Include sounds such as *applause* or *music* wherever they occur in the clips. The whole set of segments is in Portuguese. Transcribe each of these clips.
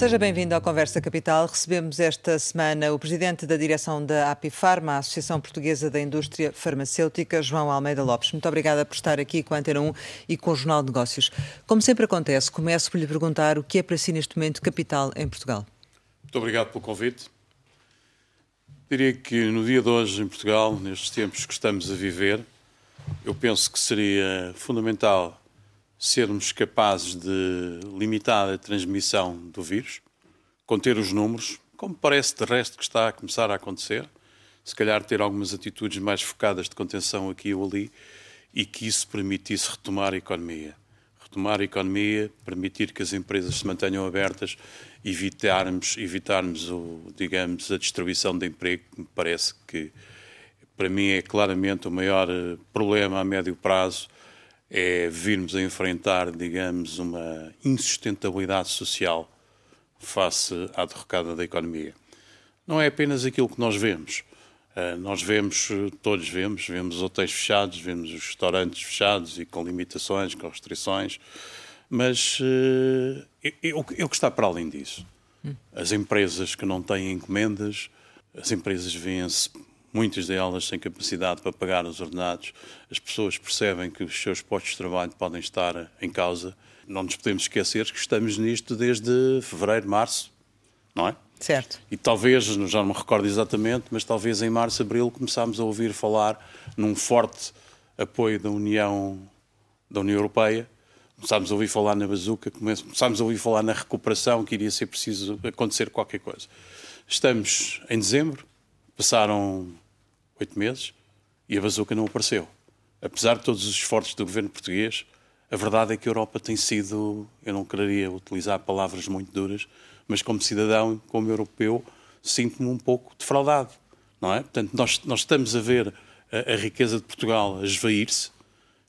Seja bem-vindo ao Conversa Capital. Recebemos esta semana o presidente da direção da Apifarma, a Associação Portuguesa da Indústria Farmacêutica, João Almeida Lopes. Muito obrigada por estar aqui com a Antena 1 e com o Jornal de Negócios. Como sempre acontece, começo por lhe perguntar o que é para si neste momento capital em Portugal. Muito obrigado pelo convite. Diria que no dia de hoje, em Portugal, nestes tempos que estamos a viver, eu penso que seria fundamental sermos capazes de limitar a transmissão do vírus, conter os números, como parece de resto que está a começar a acontecer, se calhar ter algumas atitudes mais focadas de contenção aqui ou ali e que isso permitisse retomar a economia. Retomar a economia, permitir que as empresas se mantenham abertas, evitarmos, evitarmos o, digamos, a destruição de emprego, que me parece que, para mim, é claramente o maior eh, problema a médio prazo é virmos a enfrentar, digamos, uma insustentabilidade social face à derrocada da economia. Não é apenas aquilo que nós vemos. Uh, nós vemos, todos vemos, vemos hotéis fechados, vemos os restaurantes fechados e com limitações, com restrições, mas eu, eu, que está para além disso. As empresas que não têm encomendas, as empresas vêm-se muitas delas sem capacidade para pagar os ordenados, as pessoas percebem que os seus postos de trabalho podem estar em causa. Não nos podemos esquecer que estamos nisto desde fevereiro, março, não é? Certo. E talvez, já não me recordo exatamente, mas talvez em março, abril, começámos a ouvir falar num forte apoio da União, da União Europeia. Começámos a ouvir falar na bazuca, começámos a ouvir falar na recuperação, que iria ser preciso acontecer qualquer coisa. Estamos em dezembro, passaram oito meses e a bazuca não apareceu. Apesar de todos os esforços do governo português, a verdade é que a Europa tem sido, eu não quereria utilizar palavras muito duras, mas como cidadão, como europeu, sinto-me um pouco defraudado, não é? Portanto, nós, nós estamos a ver a, a riqueza de Portugal a esvair-se.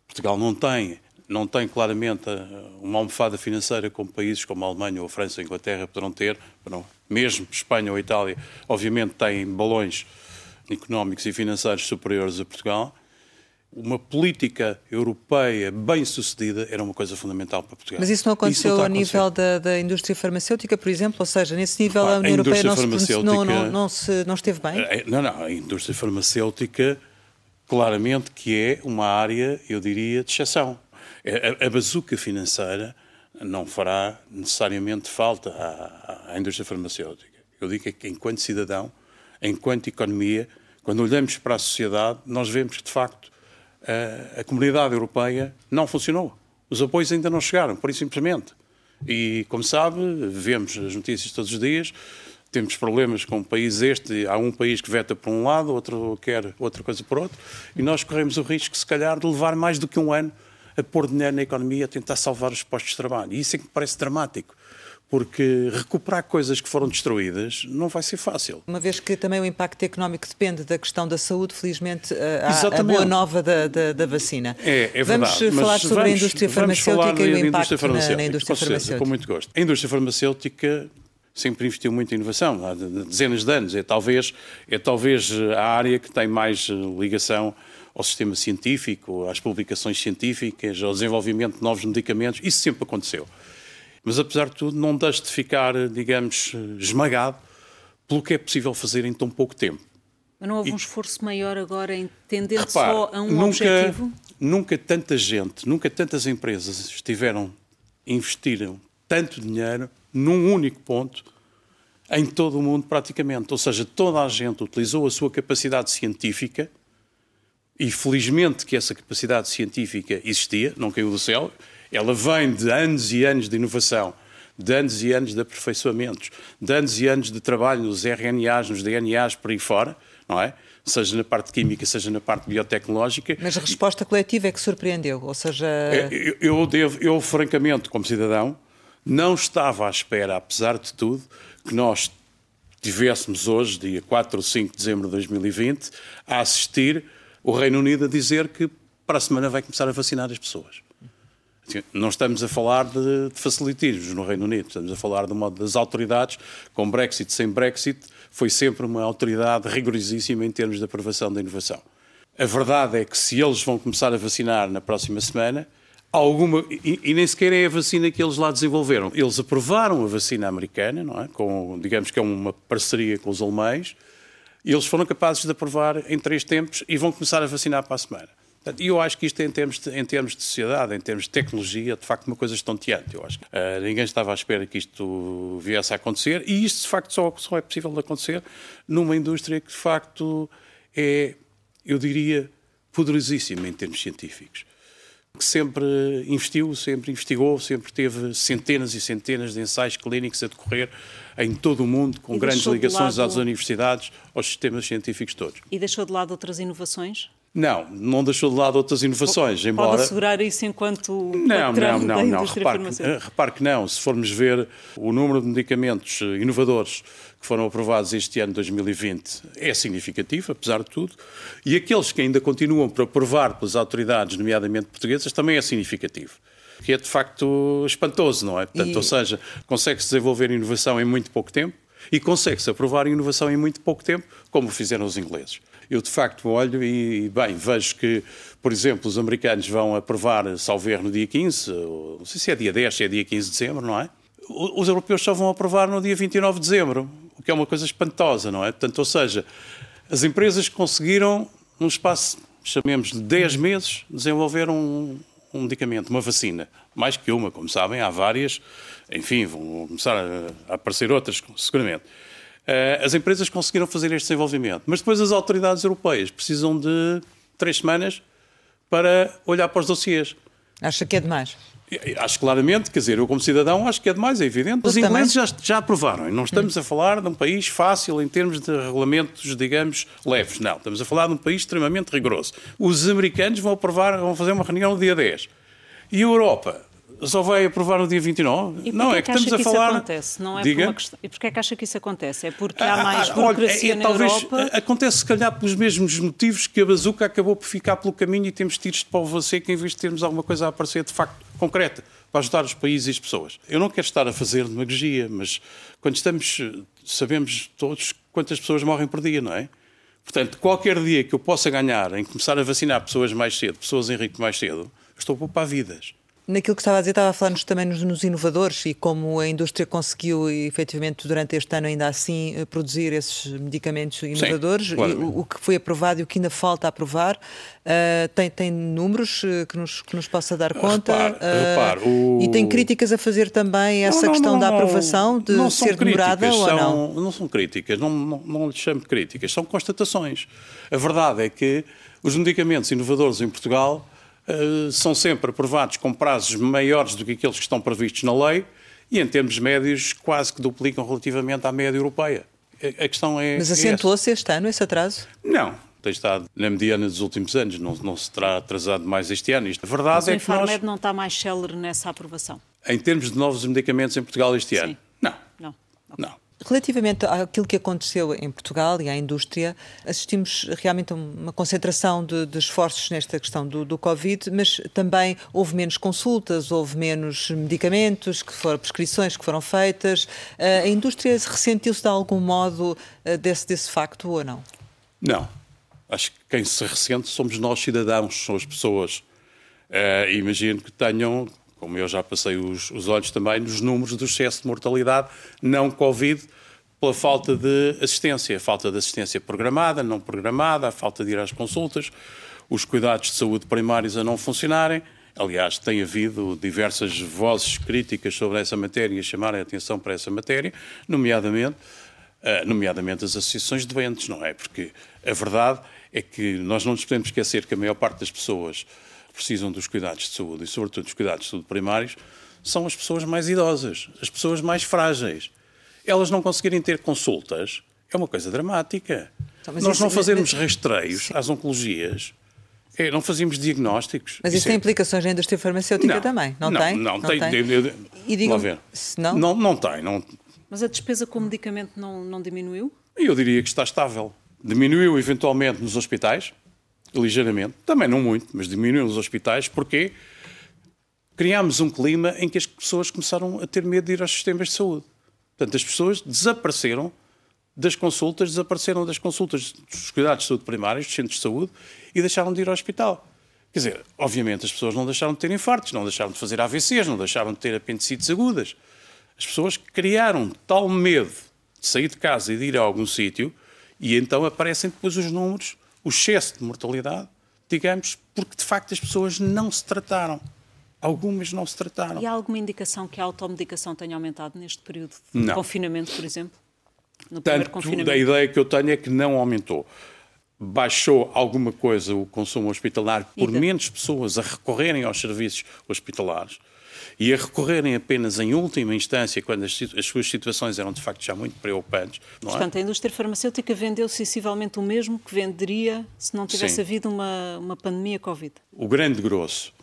Portugal não tem, não tem claramente uma almofada financeira como países como a Alemanha ou a França ou a Inglaterra poderão ter, não, mesmo Espanha ou Itália, obviamente têm balões económicos e financeiros superiores a Portugal, uma política europeia bem sucedida era uma coisa fundamental para Portugal. Mas isso não aconteceu isso ao nível da, da, indústria farmacêutica, por exemplo? Ou seja, nesse nível a União a Europeia não, se, não, não, não, se, não esteve bem? É, não, não. A indústria farmacêutica, claramente que é uma área, eu diria, de exceção. A, a bazuca financeira não fará necessariamente falta à, à indústria farmacêutica. Eu digo que, enquanto cidadão, enquanto economia, quando olhamos para a sociedade, nós vemos que, de facto, a, a comunidade europeia não funcionou. Os apoios ainda não chegaram, por isso simplesmente. E, como sabe, vemos as notícias todos os dias, temos problemas com o país este, há um país que veta por um lado, outro quer outra coisa por outro, e nós corremos o risco, se calhar, de levar mais do que um ano a pôr dinheiro na economia, a tentar salvar os postos de trabalho. E isso é que me parece dramático porque recuperar coisas que foram destruídas não vai ser fácil. Uma vez que também o impacto económico depende da questão da saúde, felizmente eh, há a boa nova da, da, da vacina. É, é vamos verdade. falar sobre vamos, a indústria farmacêutica e o impacto na, na, indústria com farmacêutica. com muito gosto. A indústria farmacêutica sempre investiu muito em inovação, há dezenas de anos. É talvez, é talvez a área que tem mais eh, ligação ao sistema científico, às publicações científicas, ao desenvolvimento de novos medicamentos. Isso sempre aconteceu. Mas, apesar de tudo, não deixe de ficar, digamos, esmagado pelo que é possível fazer em tão pouco tempo. Mas não houve e, um esforço maior agora em tender só a um nunca, objetivo? Nunca tanta gente, nunca tantas empresas estiveram, investiram tanto dinheiro num único ponto em todo o mundo praticamente. Ou seja, toda a gente utilizou a sua capacidade científica e felizmente que essa capacidade científica existia, não caiu do céu. Ela vem de anos e anos de inovação, de anos e anos de aperfeiçoamentos, de anos e anos de trabalho nos RNAs, nos DNAs, por aí fora, não é? Seja na parte química, seja na parte biotecnológica. Mas a resposta coletiva é que surpreendeu, ou seja... É, eu, eu, devo, eu francamente, como cidadão, não estava à espera, apesar de tudo, que nós tivéssemos hoje, dia 4 ou 5 de dezembro de 2020, a assistir o Reino Unido a dizer que para a semana vai começar a vacinar as pessoas. Não estamos a falar de, de facilitismos no Reino Unido, estamos a falar de modo das autoridades, com Brexit, sem Brexit, foi sempre uma autoridade rigorosíssima em termos de aprovação da inovação. A verdade é que se eles vão começar a vacinar na próxima semana, alguma e, e, nem sequer é a vacina que eles lá desenvolveram. Eles aprovaram a vacina americana, não é? Com, digamos que é uma parceria com os alemães, e eles foram capazes de aprovar em três tempos e vão começar a vacinar para a semana. E eu acho que isto, em termos, de, em termos de sociedade, em termos de tecnologia, de facto, uma coisa estonteante. Eu acho que uh, ninguém estava à espera que isto viesse a acontecer, e isto, de facto, só, só é possível de acontecer numa indústria que, de facto, é, eu diria, poderosíssima em termos científicos que sempre investiu, sempre investigou, sempre teve centenas e centenas de ensaios clínicos a decorrer em todo o mundo, com grandes ligações lado... às universidades, aos sistemas científicos todos. E deixou de lado outras inovações? Não, não deixou de lado outras inovações, embora... Pode assegurar isso enquanto não, não, não, da não. Repare, repare que não. Se formos ver o número de medicamentos inovadores que foram aprovados este ano, 2020, é significativo, apesar de tudo, e aqueles que ainda continuam por aprovar pelas autoridades, nomeadamente portuguesas, também é significativo. Que é de facto espantoso, não é? Portanto, e... Ou seja, consegue-se desenvolver inovação em muito pouco tempo e consegue-se aprovar inovação em muito pouco tempo, como fizeram os ingleses. Eu, de facto, olho e, bem, vejo que, por exemplo, os americanos vão aprovar, salver no dia 15, não sei se é dia 10, se é dia 15 de dezembro, não é? Os europeus só vão aprovar no dia 29 de dezembro o que é uma coisa espantosa, não é? Portanto, ou seja, as empresas conseguiram, num espaço, chamemos de 10 meses, desenvolver um, um medicamento, uma vacina. Mais que uma, como sabem, há várias. Enfim, vão começar a, aparecer outras, seguramente. Uh, as empresas conseguiram fazer este desenvolvimento, mas depois as autoridades europeias precisam de três semanas para olhar para os dossiês. Acha que é demais? Acho claramente, quer dizer, eu como cidadão acho que é demais, é evidente. Os ingleses já, já aprovaram e não estamos a falar de um país fácil em termos de regulamentos, digamos, leves. Não, estamos a falar de um país extremamente rigoroso. Os americanos vão aprovar, vão fazer uma reunião no dia 10. E a Europa só vai aprovar no dia 29? E não, é que, que estamos a falar. Acontece? Não é Diga? Por questão... E porquê é que acha que isso acontece? É porque há ah, mais ah, burocracia olha, é, na talvez Europa? Acontece, se calhar, pelos mesmos motivos que a bazuca acabou por ficar pelo caminho e temos tiros de pau seco em vez de termos alguma coisa a aparecer de facto concreta para ajudar os países e as pessoas. Eu não quero estar a fazer demagogia, mas quando estamos, sabemos todos quantas pessoas morrem por dia, não é? Portanto, qualquer dia que eu possa ganhar em começar a vacinar pessoas mais cedo, pessoas em risco mais cedo, estou a poupar vidas. Naquilo que estava a dizer, estava a falar-nos também nos, nos, inovadores e como a indústria conseguiu, efetivamente, durante este ano, ainda assim, eh, produzir esses medicamentos inovadores. Sim, claro. o, o, que foi aprovado e o que ainda falta aprovar. Uh, tem, tem números eh, que nos, que nos possa dar conta? Repare, uh, repare, o... E tem críticas a fazer também essa não, não, questão não, da aprovação, de ser demorada ou não? Não são críticas, não, não, não lhe chamo de críticas, são constatações. A verdade é que os medicamentos inovadores em Portugal são sempre aprovados com prazos maiores do que aqueles que estão previstos na lei e, em termos médios, quase que duplicam relativamente à média europeia. A questão é. Mas acentuou-se este ano esse atraso? Não, tem estado na mediana dos últimos anos, não, não se terá atrasado mais este ano. Isto, a verdade Mas é que nós... não está mais célere nessa aprovação? Em termos de novos medicamentos em Portugal este Sim. ano? Não. Não. Okay. não. Relativamente àquilo que aconteceu em Portugal e à indústria, assistimos realmente a uma concentração de, de esforços nesta questão do, do, Covid, mas também houve menos consultas, houve menos medicamentos, que foram prescrições que foram feitas. Eh, a indústria ressentiu-se de algum modo eh, desse, desse facto ou não? Não. Acho que quem se ressente somos nós, cidadãos, são as pessoas. Uh, imagino que tenham como eu já passei os, os olhos também, nos números do excesso de mortalidade não Covid, pela falta de assistência, a falta de assistência programada, não programada, a falta de ir às consultas, os cuidados de saúde primários a não funcionarem. Aliás, tem havido diversas vozes críticas sobre essa matéria e chamarem a atenção para essa matéria, nomeadamente, uh, nomeadamente as associações de doentes, não é? Porque a verdade é que nós não nos podemos esquecer que a maior parte das pessoas precisam dos cuidados de saúde e, sobretudo, dos cuidados de saúde primários, são as pessoas mais idosas, as pessoas mais frágeis. Elas não conseguirem ter consultas é uma coisa dramática. Então, Nós isso, não fazermos mas, rastreios sim. às oncologias, é, não fazíamos diagnósticos. Mas isso, tem é... implicações na indústria farmacêutica não, também, não, não tem? Não, não tem. tem. Eu, e digam, ver. Não? não? Não tem. Não... Mas a despesa com medicamento não, não diminuiu? Eu diria que está estável. Diminuiu eventualmente nos hospitais, ligeiramente, também não muito, mas diminuiu nos hospitais, porque criámos um clima em que as pessoas começaram a ter medo de ir aos sistemas de saúde. Portanto, as pessoas desapareceram das consultas, desapareceram das consultas dos cuidados de saúde primários, dos centros de saúde, e deixaram de ir ao hospital. Quer dizer, obviamente as pessoas não deixaram de ter infartos, não deixaram de fazer AVCs, não deixaram de ter apendicites agudas. As pessoas criaram tal medo de sair de casa e de ir a algum sítio e então aparecem depois os números, o excesso de mortalidade, digamos, porque de facto as pessoas não se trataram. Algumas não se trataram. E há alguma indicação que a automedicação tenha aumentado neste período de não. confinamento, por exemplo? No Tanto, a ideia que eu tenho é que não aumentou baixou alguma coisa o consumo hospitalar por menos pessoas a recorrerem aos serviços hospitalares e a recorrerem apenas em última instância, quando as, as suas situações eram de facto já muito preocupantes. Não é? Portanto, a indústria farmacêutica vendeu sensivelmente o mesmo que venderia se não tivesse Sim. havido uma, uma pandemia Covid. O grande grosso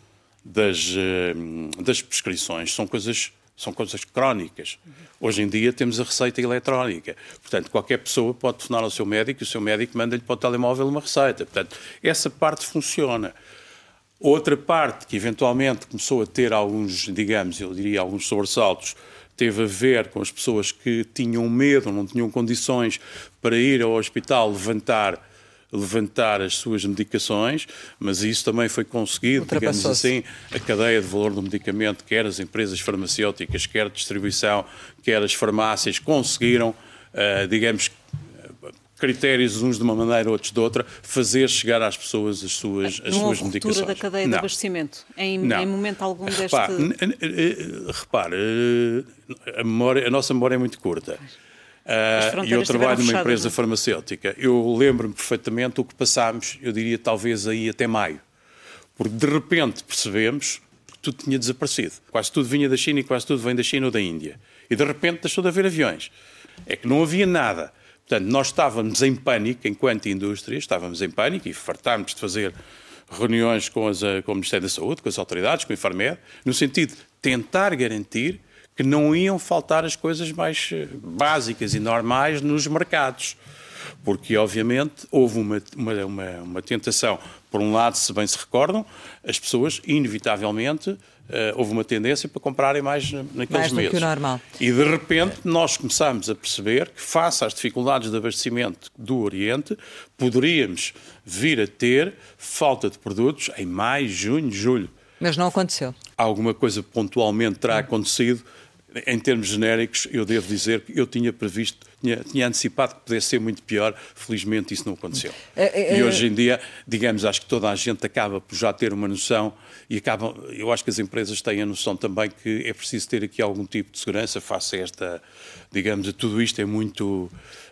das, eh, das prescrições são coisas são coisas crónicas. Hoje em dia temos a receita eletrónica. Portanto, qualquer pessoa pode telefonar ao seu médico e o seu médico manda-lhe para o telemóvel uma receita. Portanto, essa parte funciona. Outra parte que eventualmente começou a ter alguns, digamos, eu diria alguns sobressaltos, teve a ver com as pessoas que tinham medo, não tinham condições para ir ao hospital levantar levantar as suas medicações, mas isso também foi conseguido, digamos assim, a cadeia de valor do medicamento, quer as empresas farmacêuticas, quer a distribuição, quer as farmácias, conseguiram, uh, digamos, critérios uns de uma maneira, outros de outra, fazer chegar às pessoas as suas, as suas medicações. da cadeia não. de abastecimento, em, em, momento algum deste... Repare, repare a, memória, a nossa memória é muito curta. Uh, e eu trabalho numa empresa não? É? farmacêutica. Eu lembro-me perfeitamente o que passámos, eu diria talvez aí até maio. Porque de repente percebemos que tudo tinha desaparecido. Quase tudo vinha da China e quase tudo vem da China ou da Índia. E de repente deixou de haver aviões. É que não havia nada. Portanto, nós estávamos em pânico, enquanto indústria, estávamos em pânico e fartámos de fazer reuniões com, as, com o Ministério da Saúde, com as autoridades, com o Infarmed, no sentido de tentar garantir que não iam faltar as coisas mais eh, básicas e normais nos mercados. Porque, obviamente, houve uma, uma, uma, uma tentação. Por um lado, se bem se recordam, as pessoas, inevitavelmente, Uh, houve uma tendência para comprarem mais naqueles mais meses. Que o normal. E de repente nós começámos a perceber que, face às dificuldades de abastecimento do Oriente, poderíamos vir a ter falta de produtos em maio, junho, julho. Mas não aconteceu. Alguma coisa pontualmente terá acontecido, em termos genéricos, eu devo dizer que eu tinha previsto, tinha, tinha, antecipado que pudesse ser muito pior, felizmente isso não aconteceu. É, é, e é. hoje em dia, digamos, acho que toda a gente acaba por já ter uma noção e acabam, eu acho que as empresas têm a noção também que é preciso ter aqui algum tipo de segurança face a esta, digamos, tudo isto é muito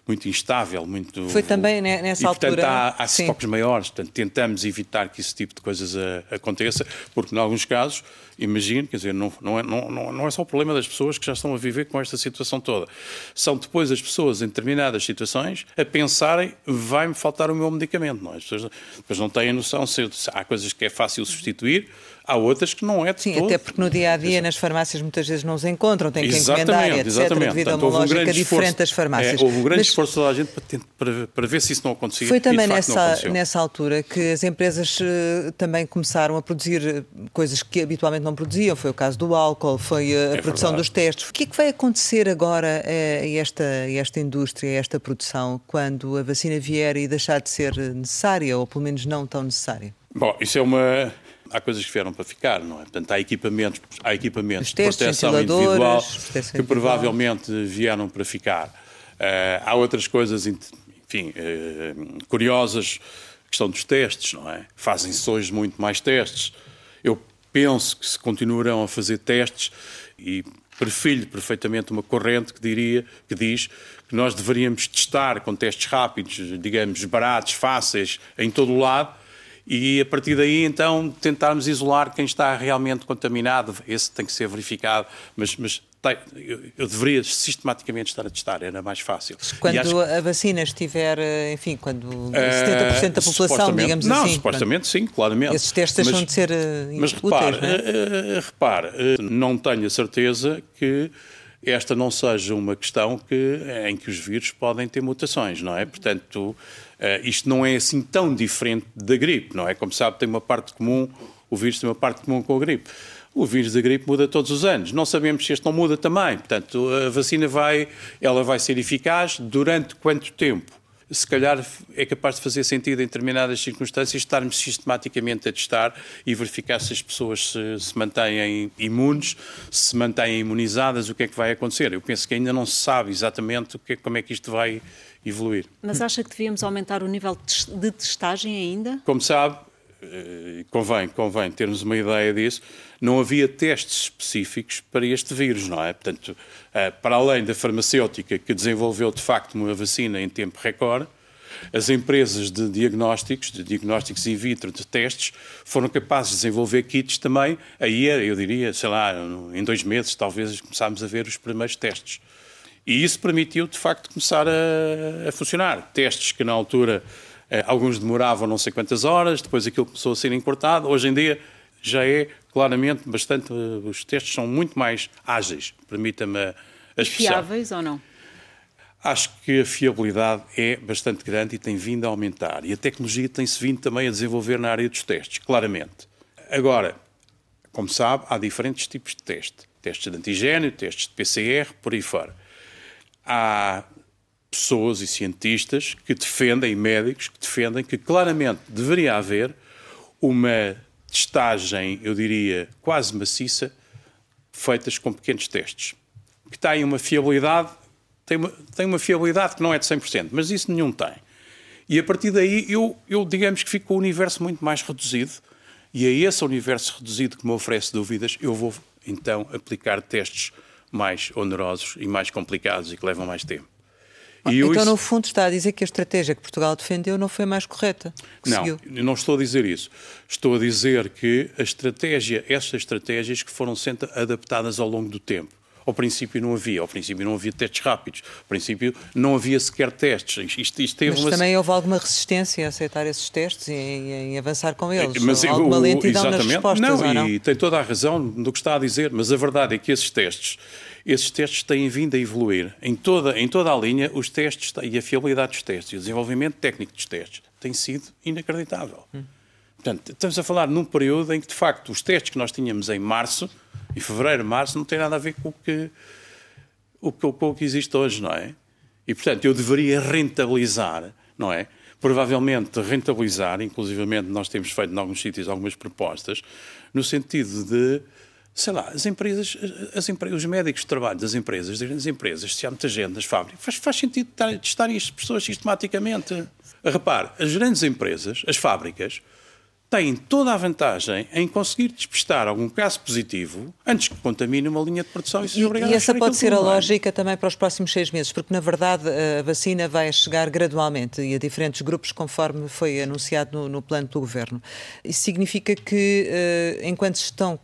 muito instável, muito... Foi também nessa e, altura... portanto, há, há estoques maiores, portanto, tentamos evitar que esse tipo de coisas a, aconteça, porque, em alguns casos, imagino, quer dizer, não, não, é, não, não é só o problema das pessoas que já estão a viver com esta situação toda. São depois as pessoas, em determinadas situações, a pensarem, vai-me faltar o meu medicamento, não é? As pessoas depois não têm noção se, se há coisas que é fácil substituir, há outras que não é de Sim, todo. até porque no dia a dia nas farmácias muitas vezes não se encontram, têm que exatamente, encomendar, etc. Exatamente. Devido Portanto, uma lógica um diferente das farmácias. É, houve um grande Mas esforço da gente para, para, para, ver se isso não acontecia. Foi também nessa, nessa altura que as empresas uh, também começaram a produzir eh, coisas que habitualmente não produziam. Foi o caso do álcool, foi a, a é produção verdade. dos testes. O que é que vai acontecer agora a esta, a esta indústria, a esta produção, quando a vacina vier e deixar de ser necessária, ou pelo menos não tão necessária? Bom, isso é uma, há coisas que vieram para ficar, não é? Portanto, há equipamentos, há equipamentos de proteção individual que provavelmente vieram para ficar. Uh, há outras coisas, enfim, uh, curiosas, questão dos testes, não é? Fazem-se hoje muito mais testes. Eu penso que se continuarão a fazer testes e perfilho perfeitamente uma corrente que diria, que diz que nós deveríamos testar com testes rápidos, digamos, baratos, fáceis, em todo o lado, e a partir daí então tentarmos isolar quem está realmente contaminado, esse tem que ser verificado, mas, mas eu deveria sistematicamente estar a testar, era mais fácil. Quando acho... a vacina estiver, eh, enfim, quando 70% da população, digamos não, assim. Não, supostamente sim, claramente. Esses testes deixam de ser eh, Mas úteis, repare, não, é? repare, não tenho a certeza que esta não seja uma questão que, em que os vírus podem ter mutações, não é? Portanto, Uh, isto não é assim tão diferente da gripe, não é? Como sabe, tem uma parte comum, o vírus tem uma parte comum com a gripe. O vírus da gripe muda todos os anos. Não sabemos se este não muda também. Portanto, a vacina vai, ela vai ser eficaz durante quanto tempo? Se calhar é capaz de fazer sentido em determinadas circunstâncias estarmos sistematicamente a testar e verificar se as pessoas se, se mantêm imunes, se mantêm imunizadas, o que é que vai acontecer. Eu penso que ainda não se sabe exatamente que, como é que isto vai evoluir. Mas acha que devíamos aumentar o nível de testagem ainda? Como sabe, convém, convém termos uma ideia disso, não havia testes específicos para este vírus, não é? Portanto, eh, para além da farmacêutica que desenvolveu de facto uma vacina em tempo recorde, as empresas de diagnósticos, de diagnósticos in vitro, de testes, foram capazes de desenvolver kits também. Aí, eu diria, sei lá, em dois meses, talvez, começámos a ver os primeiros testes. E isso permitiu, de facto, começar a, a funcionar. Testes que, na altura, eh, alguns demoravam não sei quantas horas, depois aquilo começou a ser encurtado. Hoje em dia já é claramente bastante. Eh, os testes são muito mais ágeis, permita-me a expressão. Fiáveis ou não? Acho que a fiabilidade é bastante grande e tem vindo a aumentar. E a tecnologia tem-se vindo também a desenvolver na área dos testes, claramente. Agora, como sabe, há diferentes tipos de teste. Testes de antigênio, testes de PCR, por aí fora. Há pessoas e cientistas que defendem, médicos que defendem que claramente deveria haver uma testagem, eu diria, quase maciça, feitas com pequenos testes, que têm uma fiabilidade, tem uma, tem uma fiabilidade que não é de 100%, mas isso nenhum tem. E a partir daí eu, eu digamos que fico com o universo muito mais reduzido, e a esse universo reduzido que me oferece dúvidas, eu vou então aplicar testes mais onerosos e mais complicados e que levam mais tempo. E então, isso... no fundo, está a dizer que a estratégia que Portugal defendeu não foi mais correta. Não, seguiu. não estou a dizer isso. Estou a dizer que a estratégia, essas estratégias que foram sendo adaptadas ao longo do tempo. Ao princípio não havia, ao princípio não havia testes rápidos, ao princípio não havia sequer testes. Isto, isto teve Mas uma... também houve alguma resistência a aceitar esses testes e em, avançar com eles? Mas, alguma lentidão exatamente. nas respostas? Não, não, e tem toda a razão no que está a dizer, mas a verdade é que esses testes esses testes têm vindo a evoluir. Em toda, em toda a linha, os testes e a fiabilidade dos testes e o desenvolvimento técnico dos testes tem sido inacreditável. Hum. Portanto, estamos a falar num período em que, de facto, os testes que nós tínhamos em março, em fevereiro, março, não têm nada a ver com o que, o, com o que existe hoje, não é? E, portanto, eu deveria rentabilizar, não é? Provavelmente rentabilizar, inclusivamente nós temos feito em alguns sítios algumas propostas, no sentido de sei lá, as empresas, as os médicos de trabalho das empresas, das grandes empresas, se há muita gente nas fábricas, faz, faz sentido testarem as pessoas sistematicamente. Repare, as grandes empresas, as fábricas, têm toda a vantagem em conseguir despistar algum caso positivo antes que contamine uma linha de produção e seja obrigado E essa pode ser a lógica também para os próximos seis meses, porque na verdade a vacina vai chegar gradualmente e a diferentes grupos conforme foi anunciado no, no plano do Governo. Isso significa que eh, enquanto estão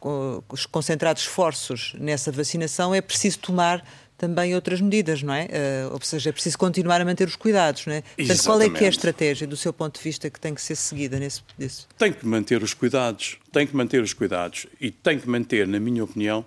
concentrados esforços nessa vacinação é preciso tomar também outras medidas, não é? Uh, ou seja, é preciso continuar a manter os cuidados, não é? Portanto, qual é que é a estratégia, do seu ponto de vista, que tem que ser seguida nesse... Nesse... Tem que manter os cuidados, tem que manter os cuidados e tem que manter, na minha opinião,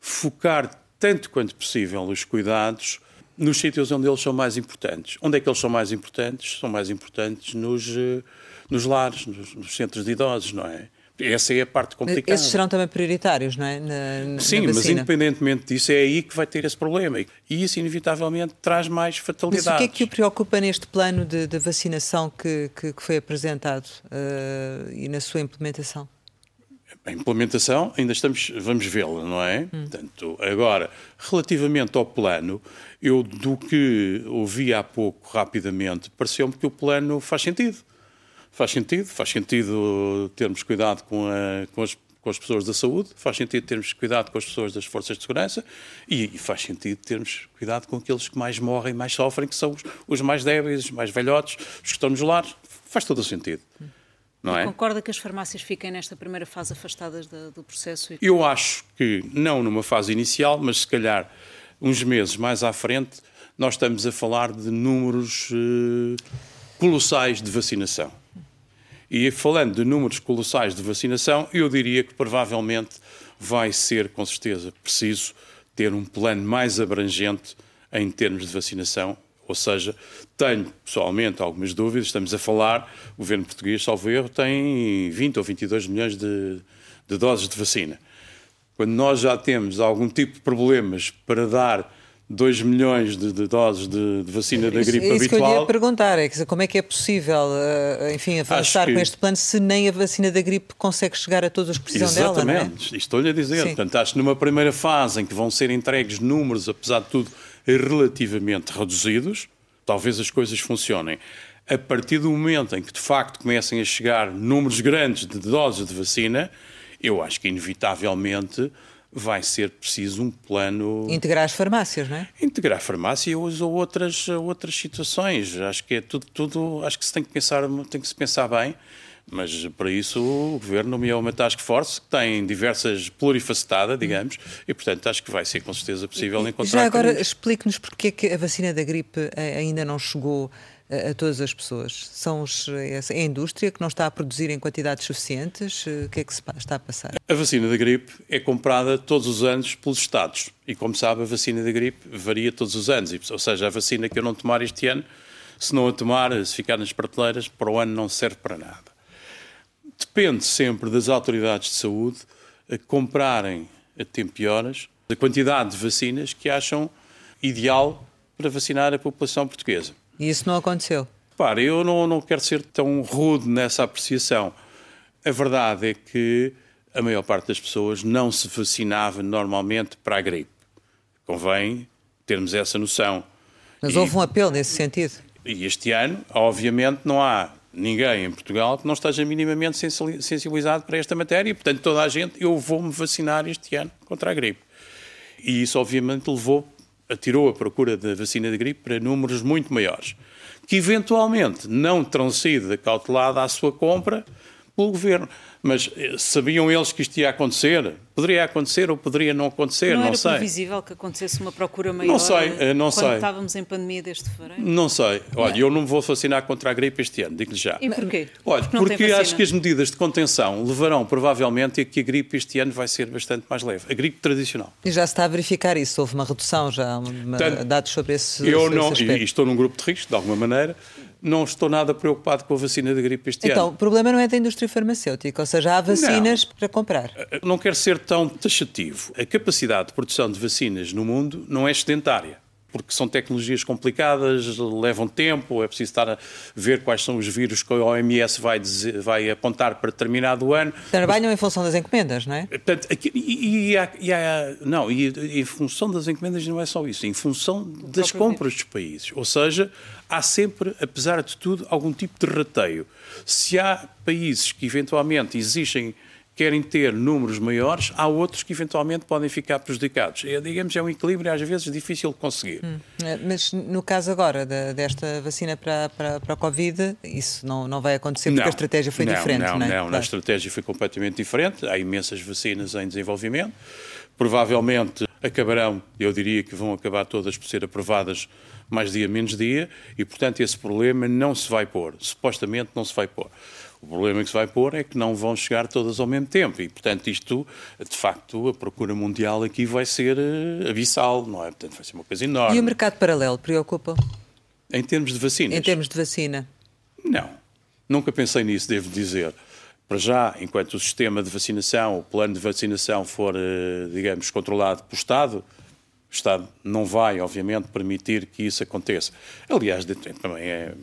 focar tanto quanto possível os cuidados nos sítios onde eles são mais importantes. Onde é que eles são mais importantes? São mais importantes nos, eh, nos lares, nos, nos centros de idosos, não é? Essa é a parte complicada. Esses serão também prioritários, não é? Na, na Sim, mas independentemente disso, é aí que vai ter esse problema. E isso, inevitavelmente, traz mais fatalidades. Mas o que é que o preocupa neste plano de, de vacinação que, que, que, foi apresentado uh, e na sua implementação? A implementação, ainda estamos, vamos vê-la, não é? Hum. Portanto, agora, relativamente ao plano, eu do que ouvi há pouco, rapidamente, pareceu-me que o plano faz sentido Faz sentido, faz sentido termos cuidado com, a, com, as, com as pessoas da saúde, faz sentido termos cuidado com as pessoas das forças de segurança e, e faz sentido termos cuidado com aqueles que mais morrem, mais sofrem, que são os, os mais débeis, os mais velhotes, os que estão nos lares. Faz todo o sentido. Não é? Concorda que as farmácias fiquem nesta primeira fase afastadas do processo? Eu acho que não numa fase inicial, mas se calhar uns meses mais à frente, nós estamos a falar de números eh, colossais de vacinação. E falando de números colossais de vacinação, eu diria que provavelmente vai ser, com certeza, preciso ter um plano mais abrangente em termos de vacinação. Ou seja, tenho pessoalmente algumas dúvidas. Estamos a falar, o governo português, salvo erro, tem 20 ou 22 milhões de, de doses de vacina. Quando nós já temos algum tipo de problemas para dar 2 milhões de, de doses de, de, vacina da gripe isso, isso habitual. que eu ia perguntar, é que, como é que é possível, uh, enfim, avançar que... com este plano se nem a vacina da gripe consegue chegar a todos os que precisam Exatamente. dela, Exatamente, é? estou-lhe a dizer. Sim. Portanto, acho que numa primeira fase em que vão ser entregues números, apesar de tudo, relativamente reduzidos, talvez as coisas funcionem. A partir do momento em que, de facto, comecem a chegar números grandes de doses de vacina, eu acho que, inevitavelmente, vai ser preciso um plano. Integrar as farmácias, não é? Integrar farmácias ou outras, outras situações. Acho que é tudo, tudo. Acho que se tem que pensar, tem que se pensar bem. Mas para isso o Governo nomeou uma task force que tem diversas, plurifacetada, digamos, e portanto acho que vai ser com certeza possível encontrar. Já agora explique-nos porque é que a vacina da gripe ainda não chegou a, todas as pessoas? São os, é a indústria que não está a produzir em quantidades suficientes? O que é que se está a passar? A vacina da gripe é comprada todos os anos pelos Estados. E como sabe, a vacina da gripe varia todos os anos. Ou seja, a vacina que eu não tomar este ano, se não a tomar, se ficar nas prateleiras, para o ano não serve para nada. Depende sempre das autoridades de saúde a comprarem a tempo e horas a quantidade de vacinas que acham ideal para vacinar a população portuguesa. E isso não aconteceu? Para, eu não, não quero ser tão rude nessa apreciação. A verdade é que a maior parte das pessoas não se vacinava normalmente para a gripe. Convém termos essa noção. Mas e, houve um apelo nesse sentido? E este ano, obviamente, não há ninguém em Portugal que não esteja minimamente sensibilizado para esta matéria e, portanto, toda a gente, eu vou-me vacinar este ano contra a gripe. E isso, obviamente, levou atirou a procura da vacina de gripe para números muito maiores, que eventualmente não terão sido acautelada a sua compra pelo governo. Mas eh, sabiam eles que isto ia acontecer? Poderia acontecer ou poderia não acontecer? Não, não sei. Era previsível que acontecesse uma procura maior? Não sei, eh, não quando sei. estávamos em pandemia desde fevereiro? Não sei. Olha, não. eu não vou vacinar contra a gripe este ano, digo-lhe já. E porquê? Olha, porque, porque acho que as medidas de contenção levarão provavelmente a que a gripe este ano vai ser bastante mais leve. A gripe tradicional. E já se está a verificar isso? Houve uma redução já, uma, Tanto, dados sobre esse Eu não, esse e estou num grupo de risco, de alguma maneira, não estou nada preocupado com a vacina de gripe este então, ano. Então, o problema não é da indústria farmacêutica, ou seja, há vacinas não, para comprar. Não quero ser tão taxativo. A capacidade de produção de vacinas no mundo não é excedentária porque são tecnologias complicadas, levam tempo, é preciso estar a ver quais são os vírus que a OMS vai, dizer, vai apontar para determinado ano. Trabalham Mas, em função das encomendas, não é? Portanto, aqui, e, e, há, e há, não, e, em função das encomendas não é só isso, em função das compras dos países. Ou seja, há sempre, apesar de tudo, algum tipo de rateio. Se há países que eventualmente existem querem ter números maiores, há outros que eventualmente podem ficar prejudicados. É, digamos, é um equilíbrio às vezes difícil de conseguir. Hum. É, mas no caso agora de, desta vacina para, para, para a Covid, isso não, não vai acontecer porque não, a estratégia foi não, diferente, não, não é? Não, claro. a estratégia foi completamente diferente. Há imensas vacinas em desenvolvimento. Provavelmente acabarão, eu diria que vão acabar todas por ser aprovadas mais dia menos dia e, portanto, esse problema não se vai pôr. Supostamente não se vai pôr. O problema que se vai pôr é que não vão chegar todas ao mesmo tempo e, portanto, isto, de facto, a procura mundial aqui vai ser uh, abissal, não é? Portanto, vai ser uma coisa enorme. E o mercado paralelo preocupa? Em termos de vacinas? Em termos de vacina? Não. Nunca pensei nisso, devo dizer. Para já, enquanto o sistema de vacinação, o plano de vacinação for, uh, digamos, controlado pelo Estado, o Estado não vai, obviamente, permitir que isso aconteça. Aliás, também é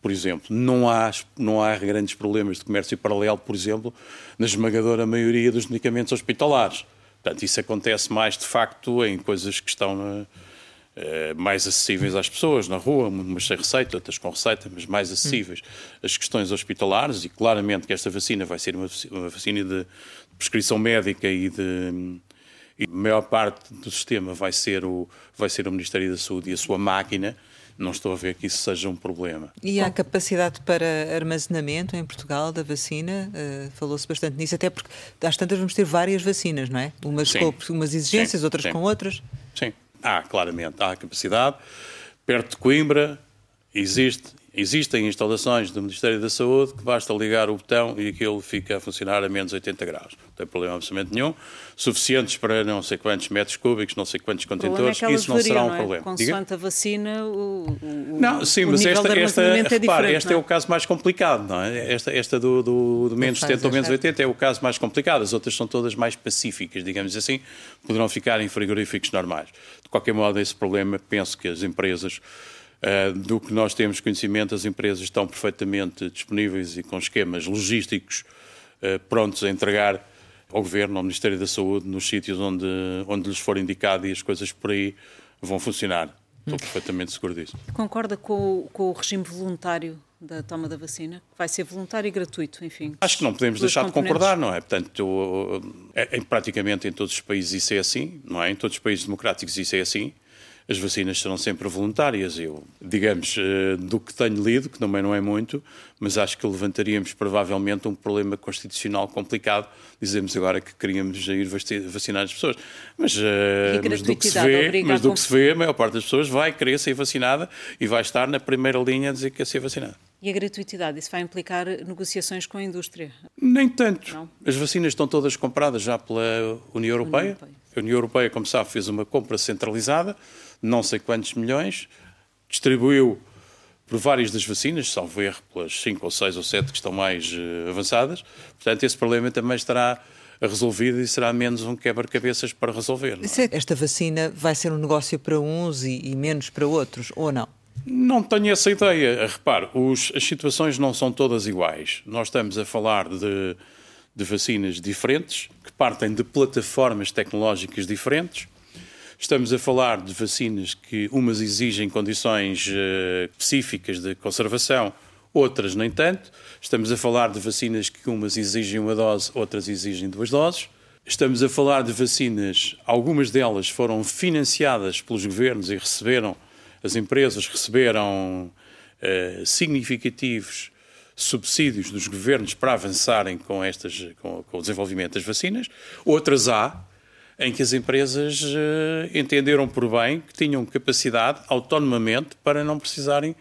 por exemplo. Não há, não há grandes problemas de comércio paralelo, por exemplo, na esmagadora maioria dos medicamentos hospitalares. Portanto, isso acontece mais, de facto, em coisas que estão na, eh, mais acessíveis às pessoas, na rua, umas sem receita, outras com receita, mas mais acessíveis. As questões hospitalares, e claramente que esta vacina vai ser uma, uma vacina de prescrição médica e de e a maior parte do sistema vai ser o, vai ser o Ministério da Saúde e a sua máquina, não estou a ver que isso seja um problema. E há capacidade para armazenamento em Portugal da vacina? Uh, Falou-se bastante nisso, até porque às tantas vamos ter várias vacinas, não é? Umas sim. com umas exigências, sim, outras sim. com outras. Sim, há claramente, há capacidade. Perto de Coimbra existe Existem instalações do Ministério da Saúde que basta ligar o botão e aquilo fica a funcionar a menos 80 graus. Não tem problema absolutamente nenhum. Suficientes para não sei quantos metros cúbicos, não sei quantos contentores, é isso não variam, será um não é? problema. Consoante a vacina, o, o, não, sim, o mas esta, esta, é repare, este é? é o caso mais complicado, não é? Esta, esta do, do, do menos 70 ou menos 80 é o caso mais complicado. As outras são todas mais pacíficas, digamos assim, poderão ficar em frigoríficos normais. De qualquer modo, esse problema, penso que as empresas, uh, do que nós temos conhecimento, as empresas estão perfeitamente disponíveis e com esquemas logísticos uh, prontos a entregar ao Governo, ao Ministério da Saúde, nos sítios onde, onde lhes for indicado e as coisas por aí vão funcionar. Estou perfeitamente seguro disso. Concorda com, o, com o regime voluntário da toma da vacina? Vai ser voluntário e gratuito, enfim. Acho que não podemos deixar de concordar, não é? Portanto, é, é, praticamente em todos os países isso é assim, não é? Em todos os países democráticos isso é assim as vacinas serão sempre voluntárias. Eu, digamos, eh, do que tenho lido, que também não é muito, mas acho que levantaríamos provavelmente um problema constitucional complicado. Dizemos agora que queríamos ir vacinar as pessoas. Mas, eh, mas do que se vê, mas do que se vê, a maior parte das pessoas vai querer ser vacinada e vai estar na primeira linha a dizer que quer ser vacinada. E a gratuitidade, isso vai implicar negociações com a indústria? Nem tanto. Não? As vacinas estão todas compradas já pela União Europeia. União Europeia. A União Europeia, como sabe, fez uma compra centralizada não sei quantos milhões, distribuiu por várias das vacinas, salvo erro pelas 5 ou 6 ou 7 que estão mais uh, avançadas. Portanto, esse problema também estará resolvido e será menos um quebra-cabeças para resolver. É? Esta vacina vai ser um negócio para uns e, e, menos para outros, ou não? Não tenho essa ideia. Repare, os, as situações não são todas iguais. Nós estamos a falar de, de vacinas diferentes, que partem de plataformas tecnológicas diferentes Estamos a falar de vacinas que umas exigem condições uh, específicas de conservação, outras nem tanto. Estamos a falar de vacinas que umas exigem uma dose, outras exigem duas doses. Estamos a falar de vacinas, algumas delas foram financiadas pelos governos e receberam, as empresas receberam uh, significativos subsídios dos governos para avançarem com, estas, com, com o desenvolvimento das vacinas. Outras há, em que as empresas uh, entenderam por bem que tinham capacidade, autonomamente, para não precisarem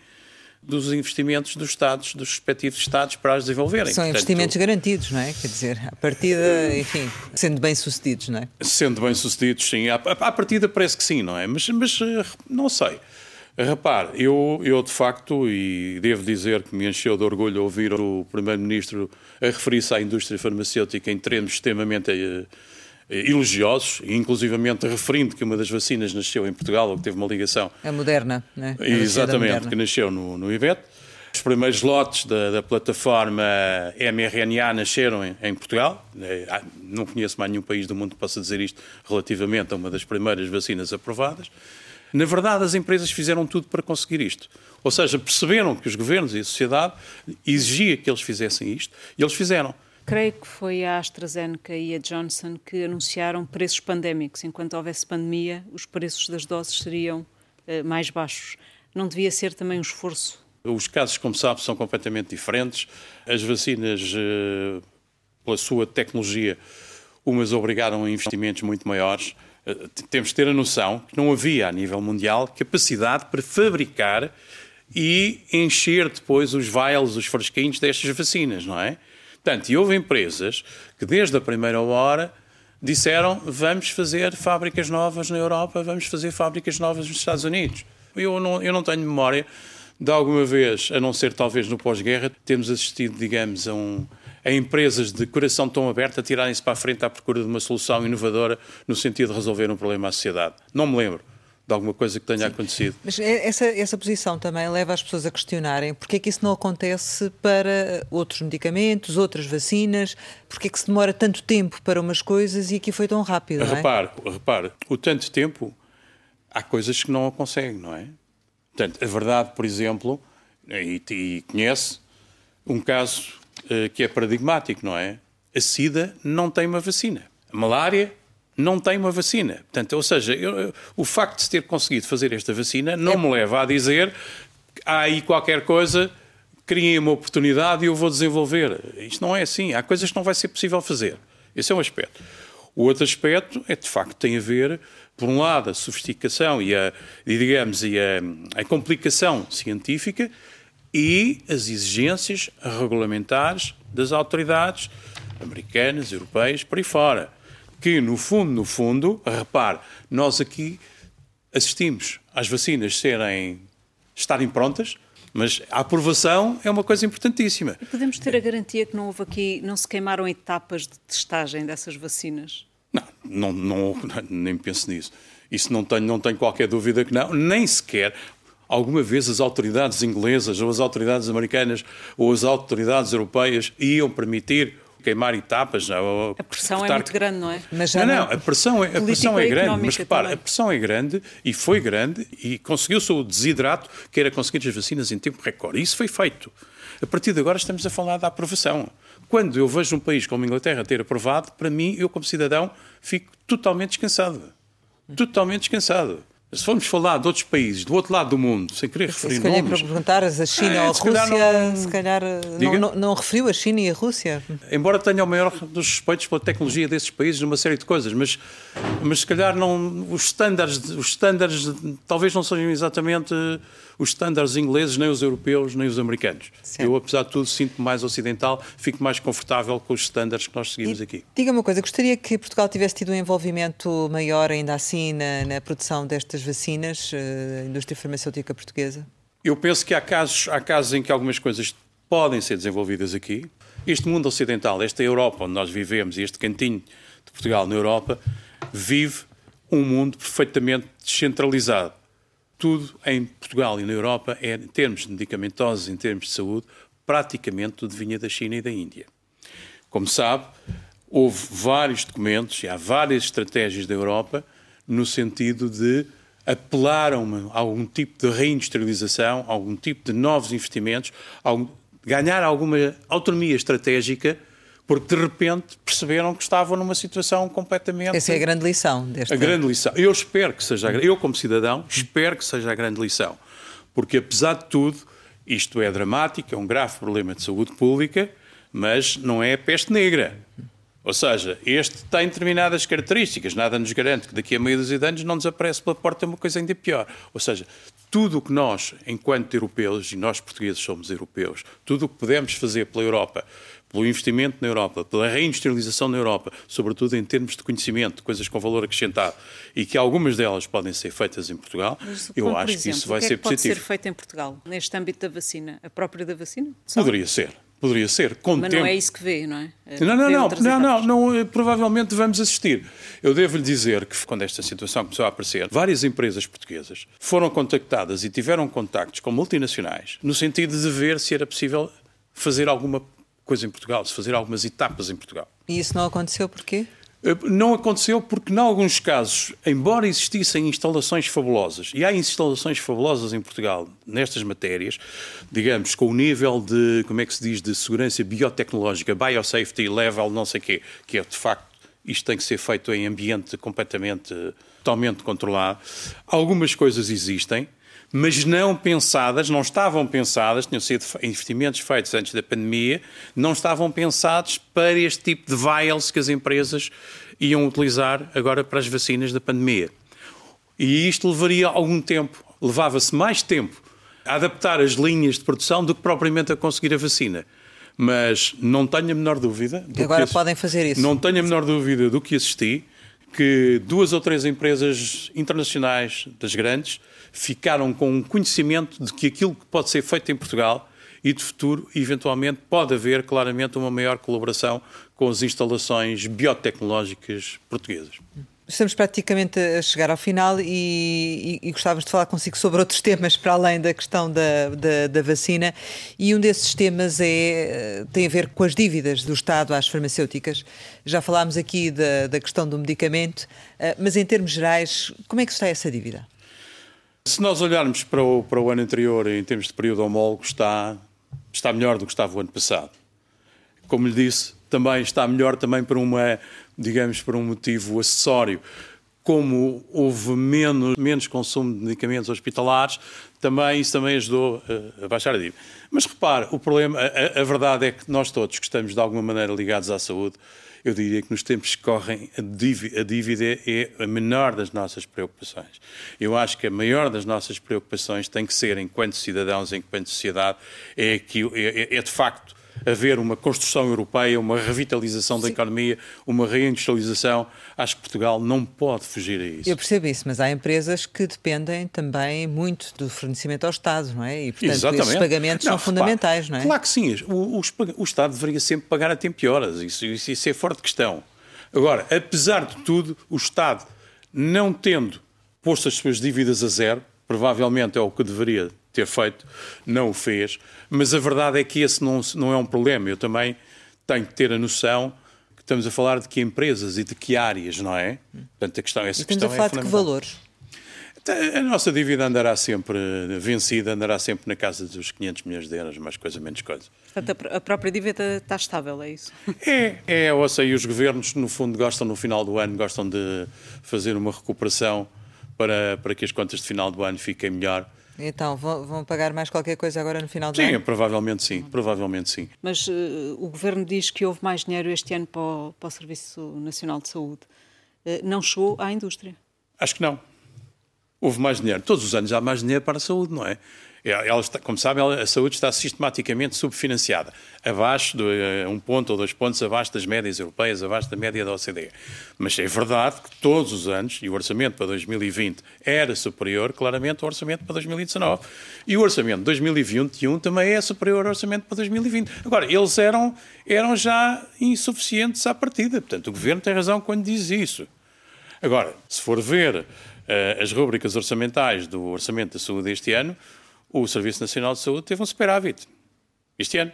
dos investimentos dos Estados, dos respectivos Estados, para as desenvolverem. São Portanto, investimentos garantidos, não é? Quer dizer, a partida, enfim, sendo bem-sucedidos, não é? Sendo bem-sucedidos, sim. À, partida parece que sim, não é? Mas, mas eh, não sei. Repare, eu, eu de facto, e devo dizer que me encheu de orgulho ouvir o Primeiro-Ministro a referir-se à indústria farmacêutica em termos extremamente eh, elogiosos, inclusivamente referindo que uma das vacinas nasceu em Portugal, ou que teve uma ligação. A Moderna, né? A Exatamente, Moderna. que nasceu no, no IBET. Os primeiros lotes da, da plataforma mRNA nasceram em, em, Portugal. Eh, não conheço mais nenhum país do mundo que possa dizer isto relativamente a uma das primeiras vacinas aprovadas. Na verdade, as empresas fizeram tudo para conseguir isto. Ou seja, perceberam que os governos e a sociedade exigiam que eles fizessem isto e eles fizeram. Creio que foi a AstraZeneca e a Johnson que anunciaram preços pandémicos. Enquanto houvesse pandemia, os preços das doses seriam uh, mais baixos. Não devia ser também um esforço? Os casos, como sabe, são completamente diferentes. As vacinas, uh, pela sua tecnologia, umas obrigaram a investimentos muito maiores. Uh, temos de ter a noção que não havia, a nível mundial, capacidade para fabricar e encher depois os vials, os frasquinhos destas vacinas, não é? Portanto, e houve empresas que desde a primeira hora disseram vamos fazer fábricas novas na Europa, vamos fazer fábricas novas nos Estados Unidos. Eu não, eu não tenho memória de alguma vez, a não ser talvez no pós-guerra, termos assistido, digamos, a, um, a empresas de coração tão aberto a tirarem-se para a frente à procura de uma solução inovadora no sentido de resolver um problema à sociedade. Não me lembro de alguma coisa que tenha Sim. acontecido. Mas é, essa, essa posição também leva as pessoas a questionarem porque é que isso não acontece para outros medicamentos, outras vacinas, porque é que se demora tanto tempo para umas coisas e aqui foi tão rápido, não é? Repare, repare, o tanto tempo, há coisas que não a conseguem, não é? Portanto, a verdade, por exemplo, e, e conhece um caso uh, que é paradigmático, não é? A SIDA não tem uma vacina. A malária não tem uma vacina. Portanto, ou seja, eu, o facto de se ter conseguido fazer esta vacina não é... me leva a dizer que há aí qualquer coisa, criem uma oportunidade e eu vou desenvolver. Isto não é assim. Há coisas que não vai ser possível fazer. Esse é um aspecto. O outro aspecto é, de facto, tem a ver, por um lado, a sofisticação e a, digamos, e a, a complicação científica e as exigências regulamentares das autoridades americanas, europeias, por aí fora que, no fundo, no fundo, repare, nós aqui assistimos às vacinas serem, estarem prontas, mas a aprovação é uma coisa importantíssima. E podemos ter a garantia que não houve aqui, não se queimaram etapas de testagem dessas vacinas? Não, não, não *laughs* nem penso nisso. Isso não tenho, não tenho qualquer dúvida que não. Nem sequer alguma vez as autoridades inglesas ou as autoridades americanas ou as autoridades europeias iam permitir queimar etapas. Ou a pressão é muito grande, não é? Mas não, não, a pressão é, a pressão é grande, mas repara, também. a pressão é grande e foi grande e conseguiu-se o desidrato que era conseguir as vacinas em tempo recorde. Isso foi feito. A partir de agora estamos a falar da aprovação. Quando eu vejo um país como a Inglaterra ter aprovado, para mim, eu como cidadão, fico totalmente descansado. Totalmente descansado. Se formos falar de outros países, do outro lado do mundo, sem querer referir se calhar nomes... para perguntar, a China é, ou a Rússia, se calhar não, não, não, referiu a China e a Rússia? Embora tenha o maior dos respeitos pela tecnologia desses países numa série de coisas, mas, mas se calhar não, os estándares, os estándares talvez não sejam exatamente os estándares ingleses, nem os europeus, nem os americanos. Certo. Eu, apesar de tudo, sinto-me mais ocidental, fico mais confortável com os estándares que nós seguimos e, aqui. Diga uma coisa, gostaria que Portugal tivesse tido um envolvimento maior ainda assim na, na produção destas vacinas, uh, indústria farmacêutica portuguesa? Eu penso que há casos, há casos em que algumas coisas podem ser desenvolvidas aqui. Este mundo ocidental, esta Europa onde nós vivemos, este cantinho de Portugal na Europa, vive um mundo perfeitamente descentralizado tudo em Portugal e na Europa, é, em termos medicamentosos, em termos de saúde, praticamente tudo vinha da China e da Índia. Como sabe, houve vários documentos e há várias estratégias da Europa no sentido de apelar a, algum tipo de reindustrialização, a algum tipo de novos investimentos, a ganhar alguma autonomia estratégica porque de repente perceberam que estavam numa situação completamente. Essa é a grande lição deste. A grande lição. Eu espero que seja, eu como cidadão, espero que seja a grande lição, porque apesar de tudo, isto é dramático, é um grave problema de saúde pública, mas não é peste negra. Ou seja, este tem determinadas características, nada nos garante que daqui a meio dos anos não desaparece pela porta uma coisa ainda pior. Ou seja, tudo o que nós, enquanto europeus, e nós portugueses somos europeus, tudo o que podemos fazer pela Europa pelo investimento na Europa, pela reindustrialização na Europa, sobretudo em termos de conhecimento, coisas com valor acrescentado, e que algumas delas podem ser feitas em Portugal, Mas, eu acho exemplo, que isso vai que é ser que positivo. Pode ser feito em Portugal, neste âmbito da vacina, a própria da vacina? Poderia ser. Poderia ser, com Mas tempo. não é isso que vê, não é? é não, não, não, não, não, não, eh, provavelmente vamos assistir. Eu devo-lhe dizer que quando esta situação começou a aparecer, várias empresas portuguesas foram contactadas e tiveram contactos com multinacionais no sentido de ver se era possível fazer alguma coisa em Portugal, de fazer algumas etapas em Portugal. E isso não aconteceu porquê? Eh, não aconteceu porque, em alguns casos, embora existissem instalações fabulosas, e há instalações fabulosas em Portugal nestas matérias, digamos, com o nível de, como é que se diz, de segurança biotecnológica, biosafety level, não sei o quê, que é de facto, isto tem que ser feito em ambiente completamente, totalmente controlado. Algumas coisas existem, mas não pensadas, não estavam pensadas, tinham sido investimentos feitos antes da pandemia, não estavam pensados para este tipo de vials que as empresas iam utilizar agora para as vacinas da pandemia. E isto levaria algum tempo, levava-se mais tempo a adaptar as linhas de produção do que propriamente a conseguir a vacina. Mas não tenho a menor dúvida. Agora que, podem fazer isso. Não tenho a menor dúvida do que assisti, que duas ou três empresas internacionais das grandes ficaram com um conhecimento de que aquilo que pode ser feito em Portugal e de futuro, eventualmente, pode haver claramente uma maior colaboração com as instalações biotecnológicas portuguesas. Estamos praticamente a chegar ao final e, e, e, gostávamos de falar consigo sobre outros temas para além da questão da, da, da, vacina. E um desses temas é, tem a ver com as dívidas do Estado às farmacêuticas. Já falámos aqui da, da questão do medicamento, eh, mas em termos gerais, como é que está essa dívida? Se nós olharmos para o, para o ano anterior, em termos de período homólogo, está, está melhor do que estava o ano passado. Como lhe disse, também está melhor também por uma, digamos, por um motivo acessório. Como houve menos, menos consumo de medicamentos hospitalares, também isso também ajudou a, a baixar a dívida. Mas repare, o problema, a, a verdade é que nós todos que estamos de alguma maneira ligados à saúde, eu diria que nos tempos que correm a dívida, a dívida é a menor das nossas preocupações. Eu acho que a maior das nossas preocupações tem que ser, enquanto cidadãos, enquanto sociedade, é, que, é, é de facto haver uma construção europeia, uma revitalização Sim. da economia, uma reindustrialização. Acho que Portugal não pode fugir a isso. Eu percebo isso, mas há empresas que dependem também muito do fornecimento ao Estado, não é? E, portanto, Exatamente. esses pagamentos não, são fundamentais, não é? Claro que sim. O, o, o, Estado deveria sempre pagar a tempo e horas. Isso, isso, isso é forte questão. Agora, apesar de tudo, o Estado, não tendo posto as suas dívidas a zero, provavelmente é o que deveria ter feito, não o fez, mas a verdade é que esse não, não é um problema. Eu também tenho que ter a noção que estamos a falar de que empresas e de que áreas, não é? Portanto, a questão, essa e estamos questão a falar é de que valores? A nossa dívida andará sempre vencida, andará sempre na casa dos 500 milhões de euros, mais coisa, menos coisa. Portanto, a própria dívida está estável, é isso? *laughs* É, é, ou seja, os governos, no fundo, gostam, no final do ano, gostam de fazer uma recuperação para, para que as contas de final do ano fiquem melhor. Então, vão, vão pagar mais qualquer coisa agora no final do sim, ano? Sim, provavelmente sim, provavelmente sim. Mas uh, o Governo diz que houve mais dinheiro este ano para o, para o Serviço Nacional de Saúde. Uh, não chegou à indústria? Acho que não. Houve mais dinheiro. Todos os anos há mais dinheiro para a saúde, não é? Ela está, como sabem, a saúde está sistematicamente subfinanciada, abaixo de eh, um ponto ou dois pontos abaixo das médias europeias, abaixo da média da OCDE. Mas é verdade que todos os anos, e o orçamento para 2020 era superior claramente ao orçamento para 2019, e o orçamento de 2021 também é superior ao orçamento para 2020. Agora, eles eram, eram já insuficientes à partida, portanto, o Governo tem razão quando diz isso. Agora, se for ver uh, as rubricas orçamentais do Orçamento da Saúde este ano, o Serviço Nacional de Saúde teve um superávit este ano,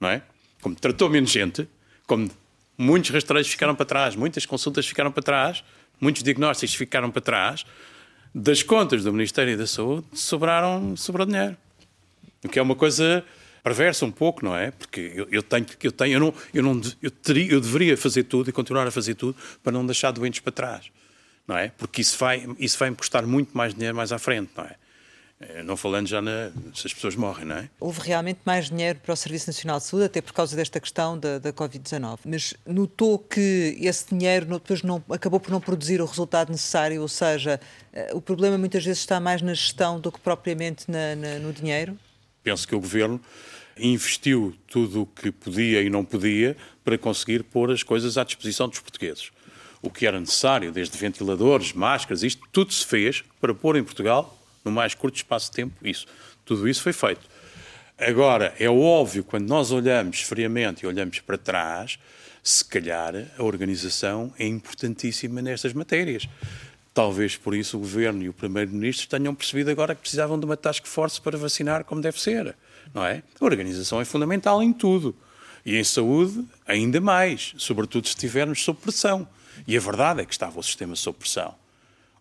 não é? Como tratou menos gente, como muitos rastreios ficaram para trás, muitas consultas ficaram para trás, muitos diagnósticos ficaram para trás, das contas do Ministério da Saúde sobraram, sobrou dinheiro. O que é uma coisa perversa um pouco, não é? Porque eu, eu tenho, eu tenho, eu não, eu não, eu, teria, eu deveria fazer tudo e continuar a fazer tudo para não deixar doentes para trás não é? Porque isso vai, isso vai me custar muito mais dinheiro mais à frente, não é? Eh, não falando já na, se as pessoas morrem, não é? Houve realmente mais dinheiro para o Serviço Nacional de Saúde, até por causa desta questão da, da Covid-19. Mas notou que esse dinheiro depois não, acabou por não produzir o resultado necessário, ou seja, eh, o problema muitas vezes está mais na gestão do que propriamente na, na, no dinheiro? Penso que o Governo investiu tudo o que podia e não podia para conseguir pôr as coisas à disposição dos portugueses o que era necessário, desde ventiladores, máscaras, isto tudo se fez para pôr em Portugal, no mais curto espaço de tempo, isso. Tudo isso foi feito. Agora, é óbvio, quando nós olhamos friamente e olhamos para trás, se calhar a organização é importantíssima nestas matérias. Talvez por isso o Governo e o Primeiro-Ministro tenham percebido agora que precisavam de uma task force para vacinar como deve ser, não é? A organização é fundamental em tudo. E em saúde, ainda mais, sobretudo se estivermos sob pressão. E a verdade é que estava o sistema sob pressão.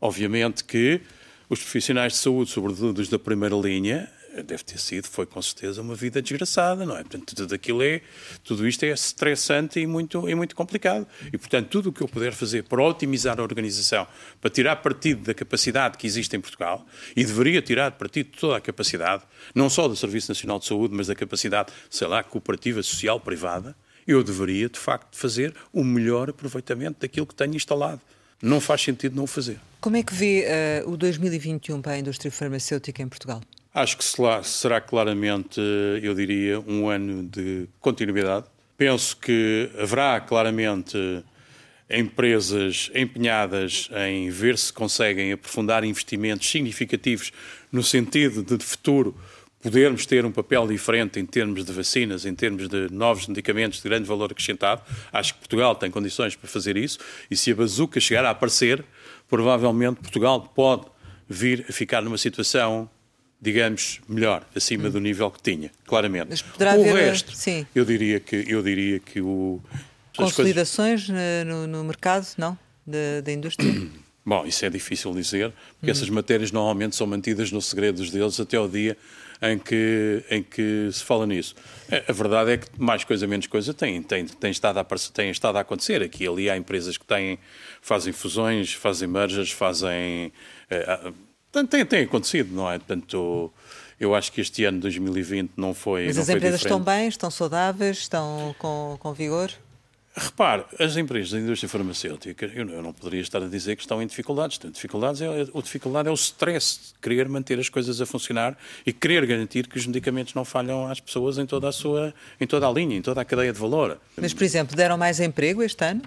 Obviamente que os profissionais de saúde, sobretudo os da primeira linha, deve ter sido, foi com certeza uma vida desgraçada, não é? Portanto, tudo aquilo é, tudo isto é estressante e muito, e muito complicado. E, portanto, tudo o que eu puder fazer para otimizar a organização, para tirar partido da capacidade que existe em Portugal, e deveria tirar partido de toda a capacidade, não só do Serviço Nacional de Saúde, mas da capacidade, sei lá, cooperativa, social, privada, eu deveria, de facto, fazer o melhor aproveitamento daquilo que tenho instalado. Não faz sentido não o fazer. Como é que vê uh, o 2021 para a indústria farmacêutica em Portugal? Acho que será claramente, eu diria, um ano de continuidade. Penso que haverá claramente empresas empenhadas em ver se conseguem aprofundar investimentos significativos no sentido de, de futuro, podermos ter um papel diferente em termos de vacinas, em termos de novos medicamentos de grande valor acrescentado. Acho que Portugal tem condições para fazer isso e se a bazuca chegar a aparecer, provavelmente Portugal pode vir a ficar numa situação digamos, melhor, acima hum. do nível que tinha, claramente. Mas poderá o haver, resto, sim. eu diria que eu diria que o consolidações coisas... no, no, mercado, não, da, da indústria. Bom, isso é difícil dizer, porque hum. essas matérias normalmente são mantidas no segredo deles até ao dia em que, em que se fala nisso. A, verdade é que mais coisa, menos coisa tem, tem, tem, estado a, tem estado a acontecer. Aqui e ali há empresas que têm, fazem fusões, fazem mergers, fazem. Uh, tem, tem acontecido, não é? Portanto. Eu acho que este ano, 2020, não foi. Mas não as empresas diferente. estão bem, estão saudáveis, estão com, com vigor? Repare, as empresas da indústria farmacêutica, eu não poderia estar a dizer que estão em dificuldades. Tem dificuldades é, a dificuldade é o stress de querer manter as coisas a funcionar e querer garantir que os medicamentos não falham às pessoas em toda a sua, em toda a linha, em toda a cadeia de valor. Mas, por exemplo, deram mais emprego este ano?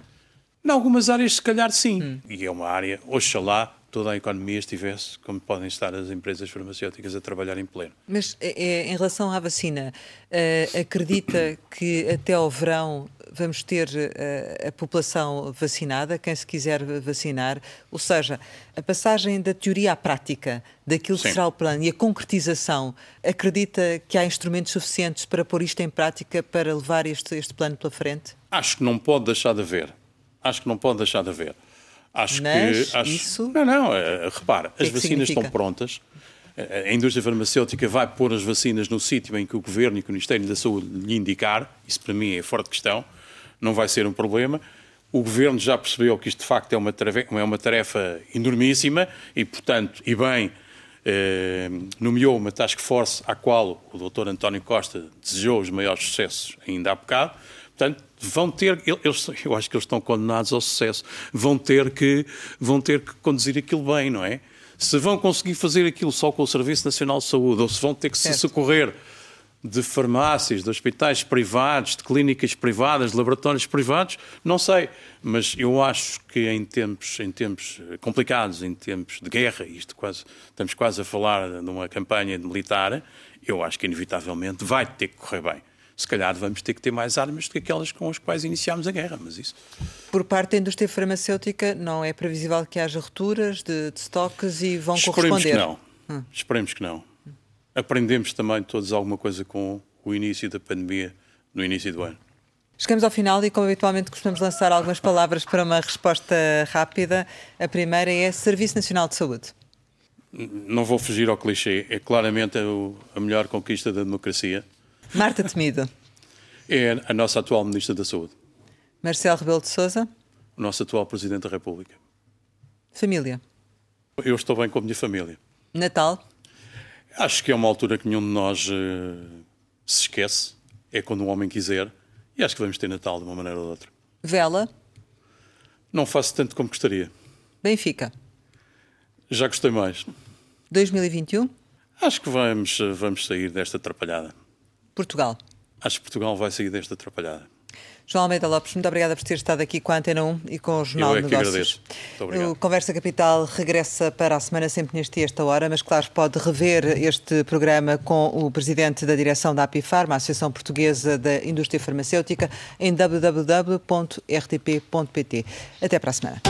Em algumas áreas, se calhar, sim. Hum. E é uma área, oxalá, toda a economia estivesse como podem estar as empresas farmacêuticas a trabalhar em pleno. Mas é, é em relação à vacina, uh, acredita que até ao verão vamos ter uh, a população vacinada, quem se quiser vacinar, ou seja, a passagem da teoria à prática daquilo Sim. que será o plano e a concretização, acredita que há instrumentos suficientes para pôr isto em prática para levar este, este plano pela frente? Acho que não pode deixar de haver. Acho que não pode deixar de haver. Acho Mas que. Acho... Isso. Não, não, uh, repara, as é vacinas estão prontas a indústria farmacêutica vai pôr as vacinas no sítio em que o Governo e que o Ministério da Saúde lhe indicar, isso para mim é fora de questão, não vai ser um problema. O Governo já percebeu que isto de facto é uma tarefa, é uma tarefa enormíssima e, portanto, e bem, eh, nomeou uma task force à qual o Dr. António Costa desejou os maiores sucessos ainda há bocado. Portanto, vão ter, eles, eu acho que eles estão condenados ao sucesso, vão ter que, vão ter que conduzir aquilo bem, não é? se vão conseguir fazer aquilo só com o Serviço Nacional de Saúde ou se vão ter que certo. se socorrer de farmácias, de hospitais privados, de clínicas privadas, de laboratórios privados, não sei. Mas eu acho que em tempos, em tempos complicados, em tempos de guerra, isto quase, estamos quase a falar de uma campanha militar, eu acho que inevitavelmente vai ter que correr bem se calhar vamos ter que ter mais armas do que aquelas com as quais iniciámos a guerra, mas isso... Por parte da indústria farmacêutica, não é previsível que haja rupturas de, de estoques e vão Esperemos corresponder? Que não. Hum. Esperemos que não. Aprendemos também todos alguma coisa com o início da pandemia no início do ano. Chegamos ao final e, como habitualmente, costumamos lançar algumas palavras para uma resposta rápida. A primeira é Serviço Nacional de Saúde. Não vou fugir ao clichê. É claramente a melhor conquista da democracia. Marta Temido. *laughs* É a nossa atual Ministra da Saúde. Marcelo Rebelo de Sousa. O nosso atual Presidente da República. Família. Eu estou bem com a minha família. Natal. Acho que é uma altura que nenhum de nós uh, se esquece. É quando um homem quiser. E acho que vamos ter Natal de uma maneira ou de outra. Vela. Não faço tanto como gostaria. Benfica. Já gostei mais. 2021. Acho que vamos, eh, vamos sair desta atrapalhada. Portugal? Acho que Portugal vai sair desta atrapalhada. João Almeida Lopes, muito obrigada por ter estado aqui com a Antena 1 e com o Jornal Eu é de Negócios. Agradeço. Muito obrigado. O Conversa Capital regressa para a semana sempre neste e esta hora, mas claro, pode rever este programa com o presidente da direção da Apifarma, a Associação Portuguesa da Indústria Farmacêutica, em www.rtp.pt. Até para a semana.